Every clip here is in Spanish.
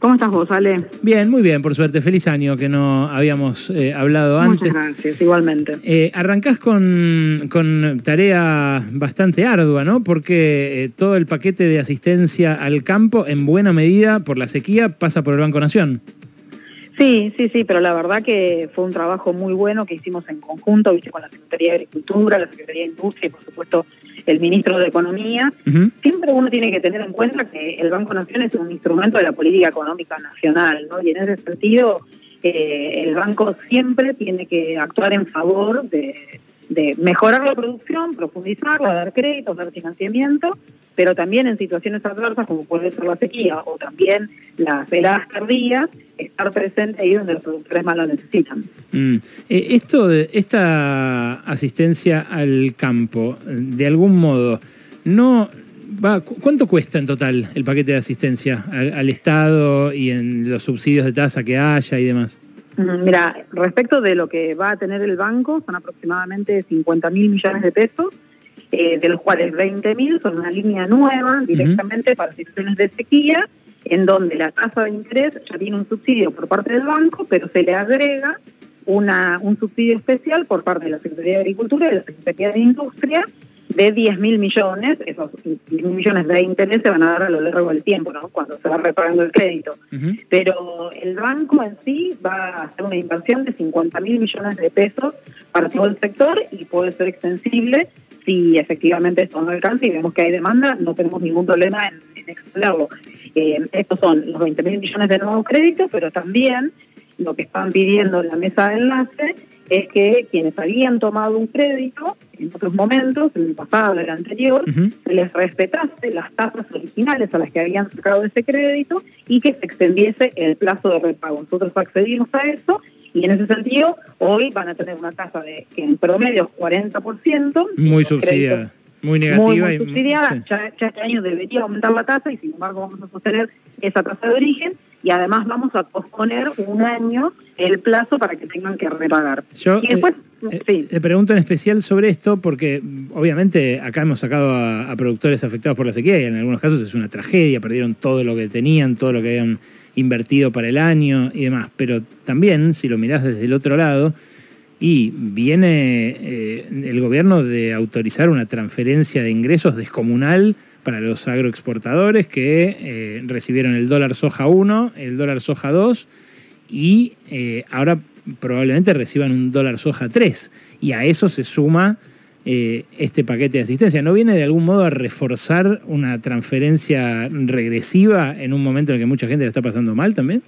¿Cómo estás vos, Ale? Bien, muy bien, por suerte. Feliz año que no habíamos eh, hablado antes. Muchas gracias, igualmente. Eh, arrancás con, con, tarea bastante ardua, ¿no? Porque eh, todo el paquete de asistencia al campo, en buena medida, por la sequía, pasa por el Banco Nación. Sí, sí, sí, pero la verdad que fue un trabajo muy bueno que hicimos en conjunto, viste, con la Secretaría de Agricultura, la Secretaría de Industria y, por supuesto, el ministro de Economía, siempre uno tiene que tener en cuenta que el Banco Nación es un instrumento de la política económica nacional, ¿no? Y en ese sentido, eh, el banco siempre tiene que actuar en favor de, de mejorar la producción, profundizarla, dar créditos, dar financiamiento, pero también en situaciones adversas como puede ser la sequía o también las heladas tardías, estar presente ahí donde los productores más lo necesitan. Mm. Eh, esto, esta asistencia al campo, de algún modo, no va, ¿cuánto cuesta en total el paquete de asistencia al, Estado y en los subsidios de tasa que haya y demás? Mm, mira, respecto de lo que va a tener el banco, son aproximadamente 50 mil millones de pesos, eh, de los cuales 20 mil son una línea nueva directamente para situaciones de sequía en donde la tasa de interés ya tiene un subsidio por parte del banco, pero se le agrega una, un subsidio especial por parte de la Secretaría de Agricultura y de la Secretaría de Industria de 10 mil millones, esos 10 mil millones de interés se van a dar a lo largo del tiempo, ¿no? cuando se va repagando el crédito. Pero el banco en sí va a hacer una inversión de 50 mil millones de pesos para todo el sector y puede ser extensible si efectivamente esto no alcanza y vemos que hay demanda, no tenemos ningún problema en, en eh, estos son los 20 mil millones de nuevos créditos, pero también lo que están pidiendo en la mesa de enlace es que quienes habían tomado un crédito en otros momentos, en el pasado, en el anterior, se les respetase las tasas originales a las que habían sacado ese crédito y que se extendiese el plazo de repago. Nosotros accedimos a eso y en ese sentido hoy van a tener una tasa de que en promedio es 40%. Muy subsidiada. Muy negativa. Muy, subsidiada. ya, este año debería aumentar la tasa y sin embargo vamos a sostener esa tasa de origen y además vamos a posponer un año el plazo para que tengan que repagar. Yo y después, eh, eh, te pregunto en especial sobre esto porque obviamente acá hemos sacado a, productores afectados por la sequía y en algunos casos es una tragedia, perdieron todo lo que tenían, todo lo que habían invertido para el año y demás, pero también si lo mirás desde el otro lado, y viene eh, el gobierno de autorizar una transferencia de ingresos descomunal para los agroexportadores que eh, recibieron el dólar soja 1, el dólar soja 2 y eh, ahora probablemente reciban un dólar soja 3. Y a eso se suma este paquete de asistencia. ¿No viene de algún modo a reforzar una transferencia regresiva en un momento en el que mucha gente la está pasando mal también?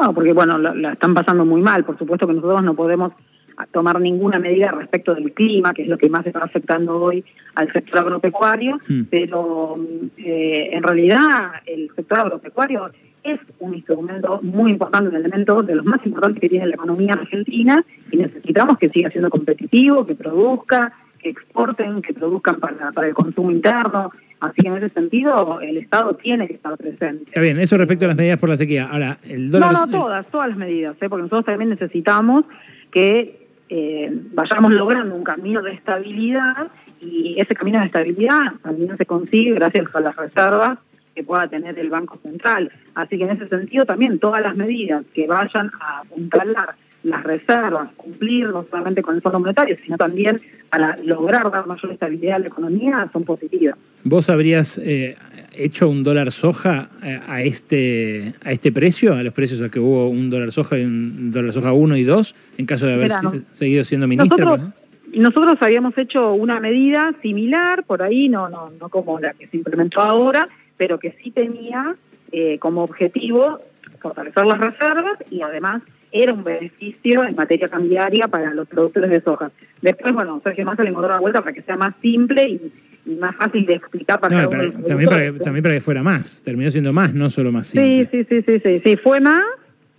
No, porque bueno, la están pasando muy mal. Por supuesto que nosotros no podemos a tomar ninguna medida respecto del clima, que es lo que más está afectando hoy al sector agropecuario, hmm. pero eh, en realidad el sector agropecuario es un instrumento muy importante, un elemento de los más importantes que tiene la economía argentina y necesitamos que siga siendo competitivo, que produzca, que exporten, que produzcan para, para el consumo interno. Así que en ese sentido el Estado tiene que estar presente. Está bien, eso respecto a las medidas por la sequía. Ahora, el dólar... No, no, todas, todas las medidas, ¿eh? porque nosotros también necesitamos que eh, vayamos logrando un camino de estabilidad y ese camino de estabilidad también se consigue gracias a las reservas que pueda tener el Banco Central. Así que en ese sentido también todas las medidas que vayan a apuntalar las reservas, cumplir no solamente con el Fondo Monetario, sino también para lograr dar mayor estabilidad a la economía, son positivas. ¿Vos habrías eh, hecho un dólar soja eh, a este, a este precio, a los precios a que hubo un dólar soja y un dólar soja 1 y 2, en caso de haber seguido siendo ministra? Nosotros, nosotros habíamos hecho una medida similar, por ahí, no, no, no como la que se implementó ahora, pero que sí tenía eh, como objetivo fortalecer las reservas y además era un beneficio en materia cambiaria para los productores de soja. Después, bueno, Sergio Massa le encontró la vuelta para que sea más simple y, más fácil de explicar para, no, también, para que, también para que fuera más, terminó siendo más, no solo más simple. Sí, sí, sí, sí, sí, fue más,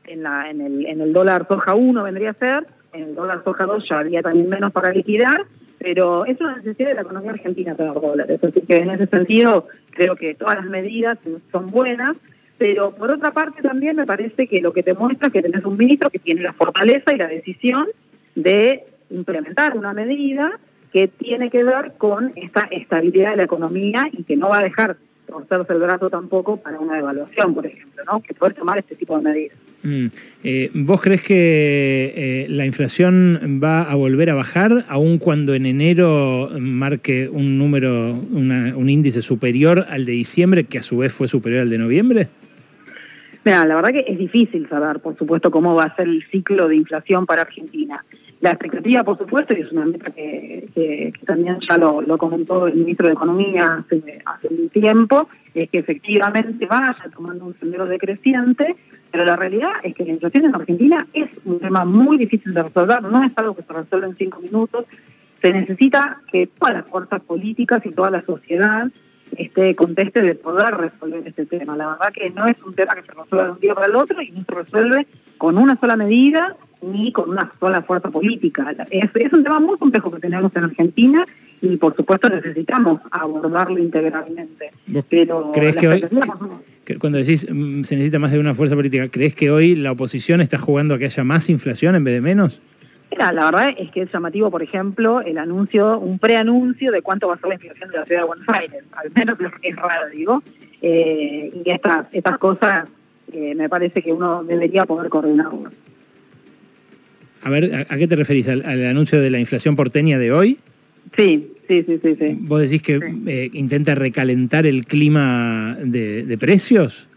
en, la, en, el, en el dólar soja 1 vendría a ser, en el dólar soja 2 ya había también menos para liquidar, pero es una necesidad de la economía argentina tener dólares, así que en ese sentido creo que todas las medidas son buenas, pero por otra parte también me parece que lo que te muestra es que tenés un ministro que tiene la fortaleza y la decisión de implementar una medida que tiene que ver con esta estabilidad de la economía y que no va a dejar torcerse el brazo tampoco para una evaluación, por ejemplo, ¿no? que poder tomar este tipo de medidas. Mm. Eh, ¿Vos crees que eh, la inflación va a volver a bajar, aun cuando en enero marque un número, un índice superior al de diciembre, que a su vez fue superior al de noviembre? La verdad que es difícil saber, por supuesto, cómo va a ser el ciclo de inflación para Argentina. La expectativa, por supuesto, y es una meta que, también ya lo, comentó el ministro de Economía hace, hace un tiempo, es que efectivamente vaya tomando un sendero decreciente, pero la realidad es que la inflación en Argentina es un tema muy difícil de resolver, no es algo que se resuelve en cinco minutos, se necesita que todas las fuerzas políticas y toda la sociedad este conteste de poder resolver este tema. La verdad que no es un tema que se resuelva de un día para el otro y no se resuelve con una sola medida ni con una sola fuerza política. Es, es un tema muy complejo que tenemos en Argentina y por supuesto necesitamos abordarlo integralmente. Pero ¿Crees que hoy, cuando decís mm, se necesita más de una fuerza política, ¿crees que hoy la oposición está jugando a que haya más inflación en vez de menos? La verdad es que es llamativo, por ejemplo, el anuncio, un preanuncio de cuánto va a ser la inflación de la ciudad de Buenos Aires. Al menos es raro, digo. Eh, y estas, estas cosas eh, me parece que uno debería poder coordinarlo. A ver, ¿a, qué te referís? ¿Al, anuncio de la inflación porteña de hoy? Sí, sí, sí, sí. sí. ¿Vos decís que eh, intenta recalentar el clima de, de precios?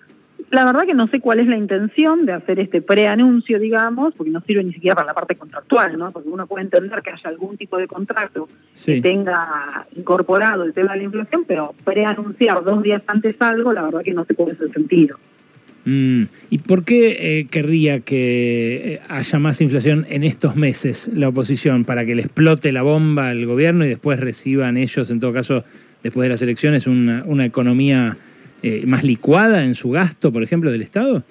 La verdad que no sé cuál es la intención de hacer este preanuncio, digamos, porque no sirve ni siquiera para la parte contractual, ¿no? Porque uno puede entender que haya algún tipo de contrato que tenga incorporado el tema de la inflación, pero preanunciar dos días antes algo, la verdad que no cuál es el sentido. Mm. ¿Y por qué eh, querría que eh, haya más inflación en estos meses la oposición? ¿Para que le explote la bomba al gobierno y después reciban ellos, en todo caso, después de las elecciones, una, una economía eh, más licuada en su gasto, por ejemplo, del Estado?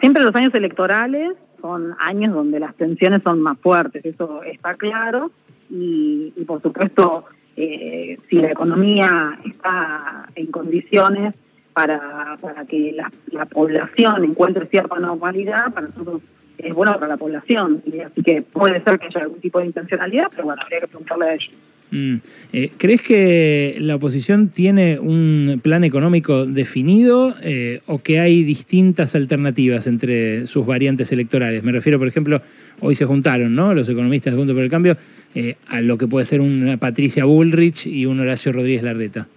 siempre los años electorales son años donde las tensiones son más fuertes, eso está claro, y, por supuesto, eh, si la economía está en condiciones para, para que la, la, población encuentre cierta normalidad, para nosotros es bueno para la población, así que puede ser que haya algún tipo de intencionalidad, pero bueno, habría que preguntarle a ellos. Mm. Eh, ¿Crees que la oposición tiene un plan económico definido eh, o que hay distintas alternativas entre sus variantes electorales? Me refiero, por ejemplo, hoy se juntaron ¿no? los economistas de Junto por el Cambio eh, a lo que puede ser una Patricia Bullrich y un Horacio Rodríguez Larreta.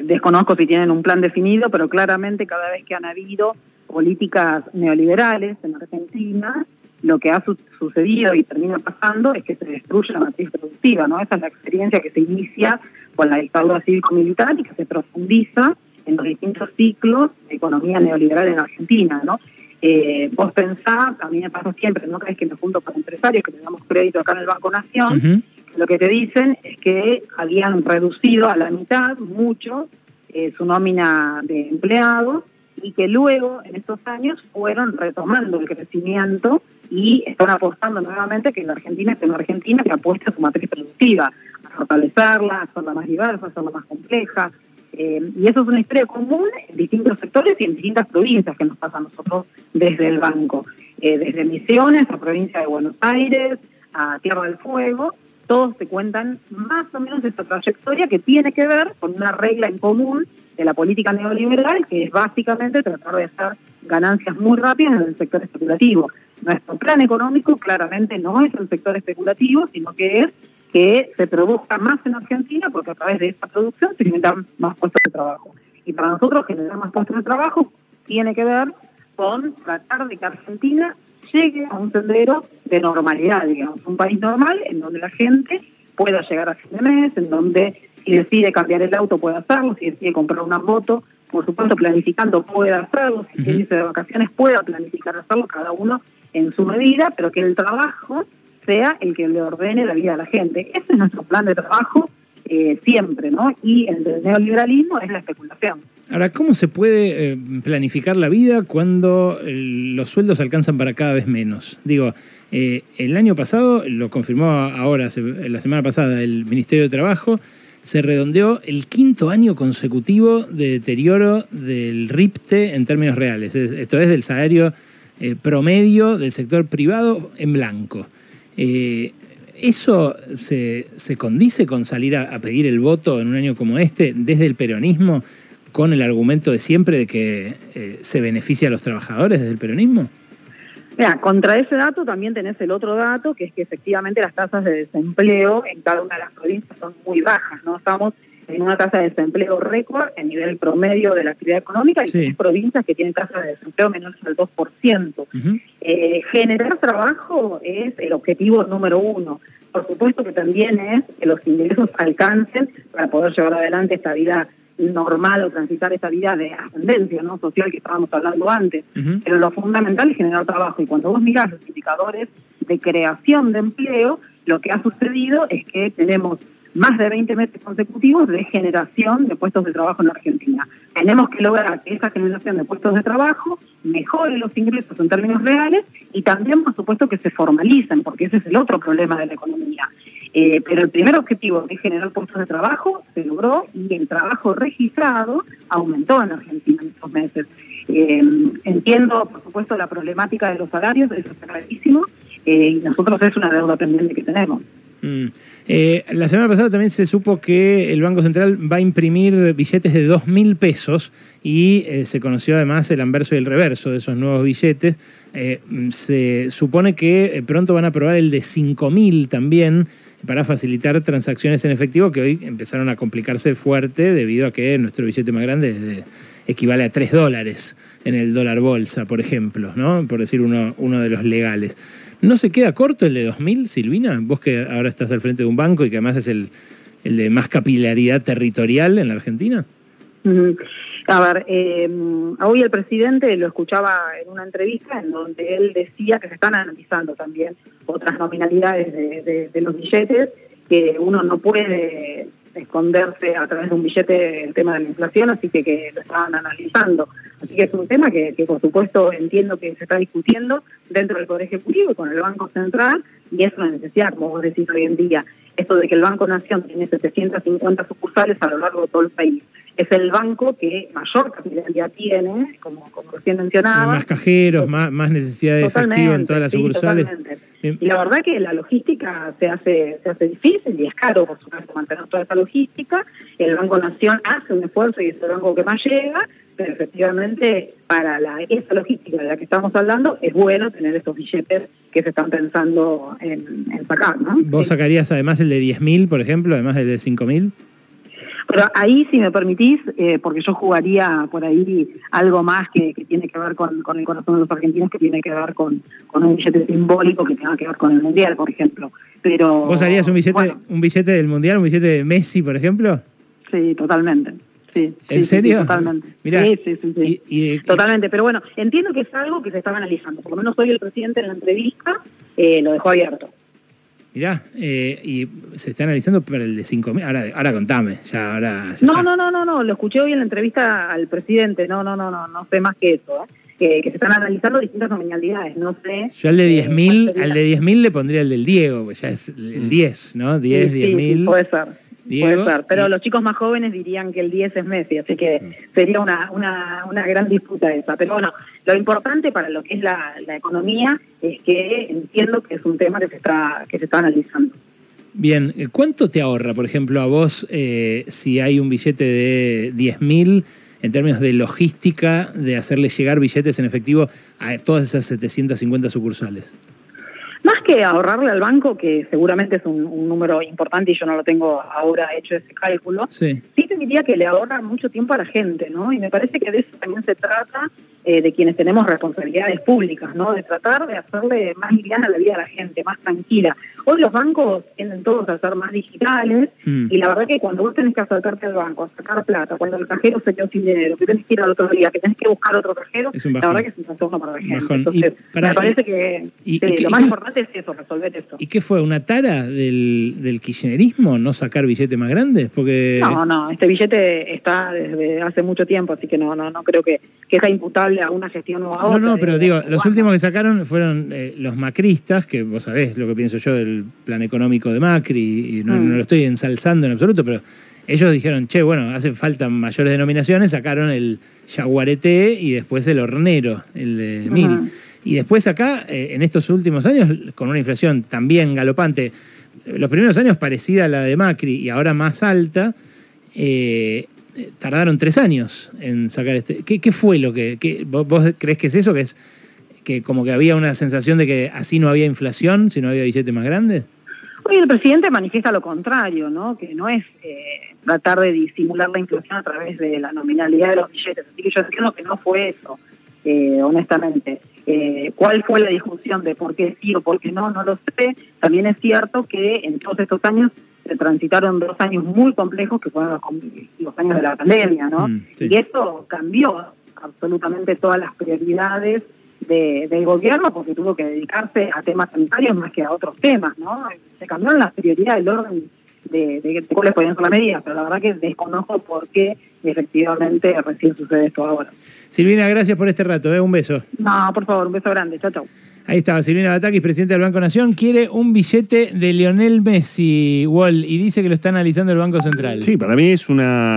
Desconozco si tienen un plan definido, pero claramente cada vez que han habido políticas neoliberales en Argentina, lo que ha sucedido y termina pasando es que se destruye la matriz productiva, ¿no? Esa es la experiencia que se inicia con la dictadura cívico-militar y que se profundiza en los distintos ciclos de economía neoliberal en Argentina, ¿no? Eh, vos pensás, a mí me pasa siempre, no crees que me junto con empresarios que le damos crédito acá en el Banco Nación, lo que te dicen es que habían reducido a la mitad, mucho, eh, su nómina de empleados y que luego en estos años fueron retomando el crecimiento y están apostando nuevamente que la Argentina es una Argentina que apuesta a su matriz productiva, a fortalecerla, a hacerla más diversa, a hacerla más compleja. Eh, y eso es una historia común en distintos sectores y en distintas provincias que nos pasa a nosotros desde el banco. Eh, desde Misiones a provincia de Buenos Aires, a Tierra del Fuego, todos te cuentan más o menos esta trayectoria que tiene que ver con una regla en común de la política neoliberal, que es básicamente tratar de hacer ganancias muy rápidas en el sector especulativo. Nuestro plan económico claramente no es el sector especulativo, sino que es que se produzca más en Argentina, porque a través de esa producción se generan más puestos de trabajo. Y para nosotros generar más puestos de trabajo tiene que ver con tratar de que Argentina llegue a un sendero de normalidad, digamos, un país normal en donde la gente pueda llegar a fin de mes, en donde si decide cambiar el auto puede hacerlo, si decide comprar una moto, por supuesto planificando puede hacerlo, si uh de vacaciones pueda planificar hacerlo cada uno en su medida, pero que el trabajo sea el que le ordene la vida a la gente. Ese es nuestro plan de trabajo eh, siempre, ¿no? Y el neoliberalismo es la especulación. Ahora, ¿cómo se puede eh, planificar la vida cuando eh, los sueldos alcanzan para cada vez menos? Digo, el año pasado, lo confirmó ahora, la semana pasada, el Ministerio de Trabajo, se redondeó el quinto año consecutivo de deterioro del RIPTE en términos reales. Esto es del salario promedio del sector privado en blanco. Eh, ¿Eso se, condice con salir a, pedir el voto en un año como este desde el peronismo con el argumento de siempre de que eh, se beneficia a los trabajadores desde el peronismo? Mira, contra ese dato también tenés el otro dato, que es que efectivamente las tasas de desempleo en cada una de las provincias son muy bajas, ¿no? Estamos en una tasa de desempleo récord en nivel promedio de la actividad económica y hay provincias que tienen tasas de desempleo menores al 2%. eh, generar trabajo es el objetivo número uno. Por supuesto que también es que los ingresos alcancen para poder llevar adelante esta vida normal o transitar esa vida de ascendencia ¿no? social que estábamos hablando antes. Pero lo fundamental es generar trabajo. Y cuando vos mirás los indicadores de creación de empleo, lo que ha sucedido es que tenemos más de 20 meses consecutivos de generación de puestos de trabajo en Argentina. Tenemos que lograr que esa generación de puestos de trabajo mejore los ingresos en términos reales y también, por supuesto, que se formalicen, porque ese es el otro problema de la economía. Eh, pero el primer objetivo de generar puestos de trabajo se logró y el trabajo registrado aumentó en Argentina en estos meses. Eh, entiendo, por supuesto, la problemática de los salarios, eso está clarísimo, eh, y nosotros es una deuda pendiente que tenemos. Mm. Eh, la semana pasada también se supo que el Banco Central va a imprimir billetes de 2.000 pesos y eh, se conoció además el anverso y el reverso de esos nuevos billetes. Eh, se supone que pronto van a aprobar el de 5.000 también para facilitar transacciones en efectivo que hoy empezaron a complicarse fuerte debido a que nuestro billete más grande equivale a 3 dólares en el dólar bolsa, por ejemplo, ¿no? por decir uno, uno de los legales. ¿No se queda corto el de 2000, Silvina? Vos que ahora estás al frente de un banco y que además es el, el de más capilaridad territorial en la Argentina. A ver, eh, hoy el presidente lo escuchaba en una entrevista en donde él decía que se están analizando también otras nominalidades de, los billetes, que uno no puede esconderse a través de un billete el tema de la inflación, así que, que lo estaban analizando. Así que es un tema que, que, por supuesto entiendo que se está discutiendo dentro del Poder Ejecutivo con el Banco Central, y es una necesidad, como vos decís hoy en día, esto de que el Banco Nación tiene 750 sucursales a lo largo de todo el país es el banco que mayor capitalidad tiene, como, como recién mencionaba. Más cajeros, más, más necesidad de efectivo en todas las sucursales. y la verdad que la logística se hace, se hace difícil y es caro, por supuesto, mantener toda esa logística. El Banco Nación hace un esfuerzo y es el banco que más llega, pero efectivamente para la, esa logística de la que estamos hablando es bueno tener estos billetes que se están pensando en, sacar. ¿no? ¿Vos sacarías además el de 10.000, por ejemplo, además del de 5.000? Pero ahí, si me permitís, eh, porque yo jugaría por ahí algo más que, tiene que ver con, el corazón de los argentinos, que tiene que ver con, un billete simbólico que tenga que ver con el Mundial, por ejemplo. Pero ¿Vos harías un billete, un billete del Mundial, un billete de Messi, por ejemplo? Sí, totalmente. Sí, ¿En serio? totalmente. sí, sí, sí. sí. totalmente. Pero bueno, entiendo que es algo que se estaba analizando. Por lo menos hoy el presidente en la entrevista eh, lo dejó abierto. Mirá, eh, y se está analizando para el de 5.000. Ahora, ahora contame, ya ahora. no, no, no, no, no, lo escuché hoy en la entrevista al presidente. No, no, no, no, no sé más que eso. ¿eh? Que, se están analizando distintas nominalidades, no sé. Yo al de 10.000 eh, al de 10.000 le pondría el del Diego, pues ya es el 10, ¿no? 10, 10.000. Sí, puede ser. Puede ser, pero los chicos más jóvenes dirían que el 10 es Messi, así que mm. sería una, una, una gran disputa esa. Pero bueno, lo importante para lo que es la, la economía es que entiendo que es un tema que se está, que se está analizando. Bien, ¿cuánto te ahorra, por ejemplo, a vos eh, si hay un billete de 10.000 en términos de logística de hacerle llegar billetes en efectivo a todas esas 750 sucursales? Más que ahorrarle al banco, que seguramente es un, número importante y yo no lo tengo ahora hecho ese cálculo, sí. sí te diría que le ahorra mucho tiempo a la gente, ¿no? Y me parece que de eso también se trata eh, de quienes tenemos responsabilidades públicas, ¿no? De tratar de hacerle más liviana la vida a la gente, más tranquila. Hoy los bancos tienden todos a ser más digitales mm. y la verdad que cuando vos tenés que acercarte al banco, a sacar plata, cuando el cajero se quedó sin dinero, que tenés que ir al otro día, que tenés que buscar otro cajero, la verdad que es un trastorno para la gente. Entonces, me parece que lo más importante es eso, resolver esto. ¿Y qué fue? ¿Una tara del, del kirchnerismo no sacar billetes más grandes? Porque... No, no, este billete está desde hace mucho tiempo, así que no, no, no creo que, que sea imputable a una gestión o a otra. No, no, pero digo, los últimos que sacaron fueron eh, los macristas, que vos sabés lo que pienso yo del plan económico de Macri, y no, mm. lo estoy ensalzando en absoluto, pero ellos dijeron, che, bueno, hacen falta mayores denominaciones, sacaron el Yaguareté y después el Hornero, el de Mil. Y después acá, eh, en estos últimos años, con una inflación también galopante, los primeros años parecida a la de Macri y ahora más alta, eh, tardaron tres años en sacar este. ¿Qué, fue lo que, vos, crees que es eso? ¿Que es que como que había una sensación de que así no había inflación, si no había billetes más grandes? Hoy el presidente manifiesta lo contrario, ¿no? Que no es eh, tratar de disimular la inflación a través de la nominalidad de los billetes. Así que yo entiendo que no fue eso, eh, honestamente. Eh, ¿Cuál fue la discusión de por qué sí o por qué no? No lo sé. También es cierto que en todos estos años se transitaron dos años muy complejos que fueron los, años de la pandemia, ¿no? Mm, y eso cambió absolutamente todas las prioridades del gobierno porque tuvo que dedicarse a temas sanitarios más que a otros temas, ¿no? Se cambiaron las prioridades, el orden de, de, cuáles podían ser las medidas, pero la verdad que desconozco por qué efectivamente recién sucede esto ahora. Silvina, gracias por este rato, ¿eh? un beso. No, por favor, un beso grande, chao, chao. Ahí estaba Silvina Batakis, presidente del Banco Nación, quiere un billete de Lionel Messi, Wall, y dice que lo está analizando el Banco Central. Sí, para mí es una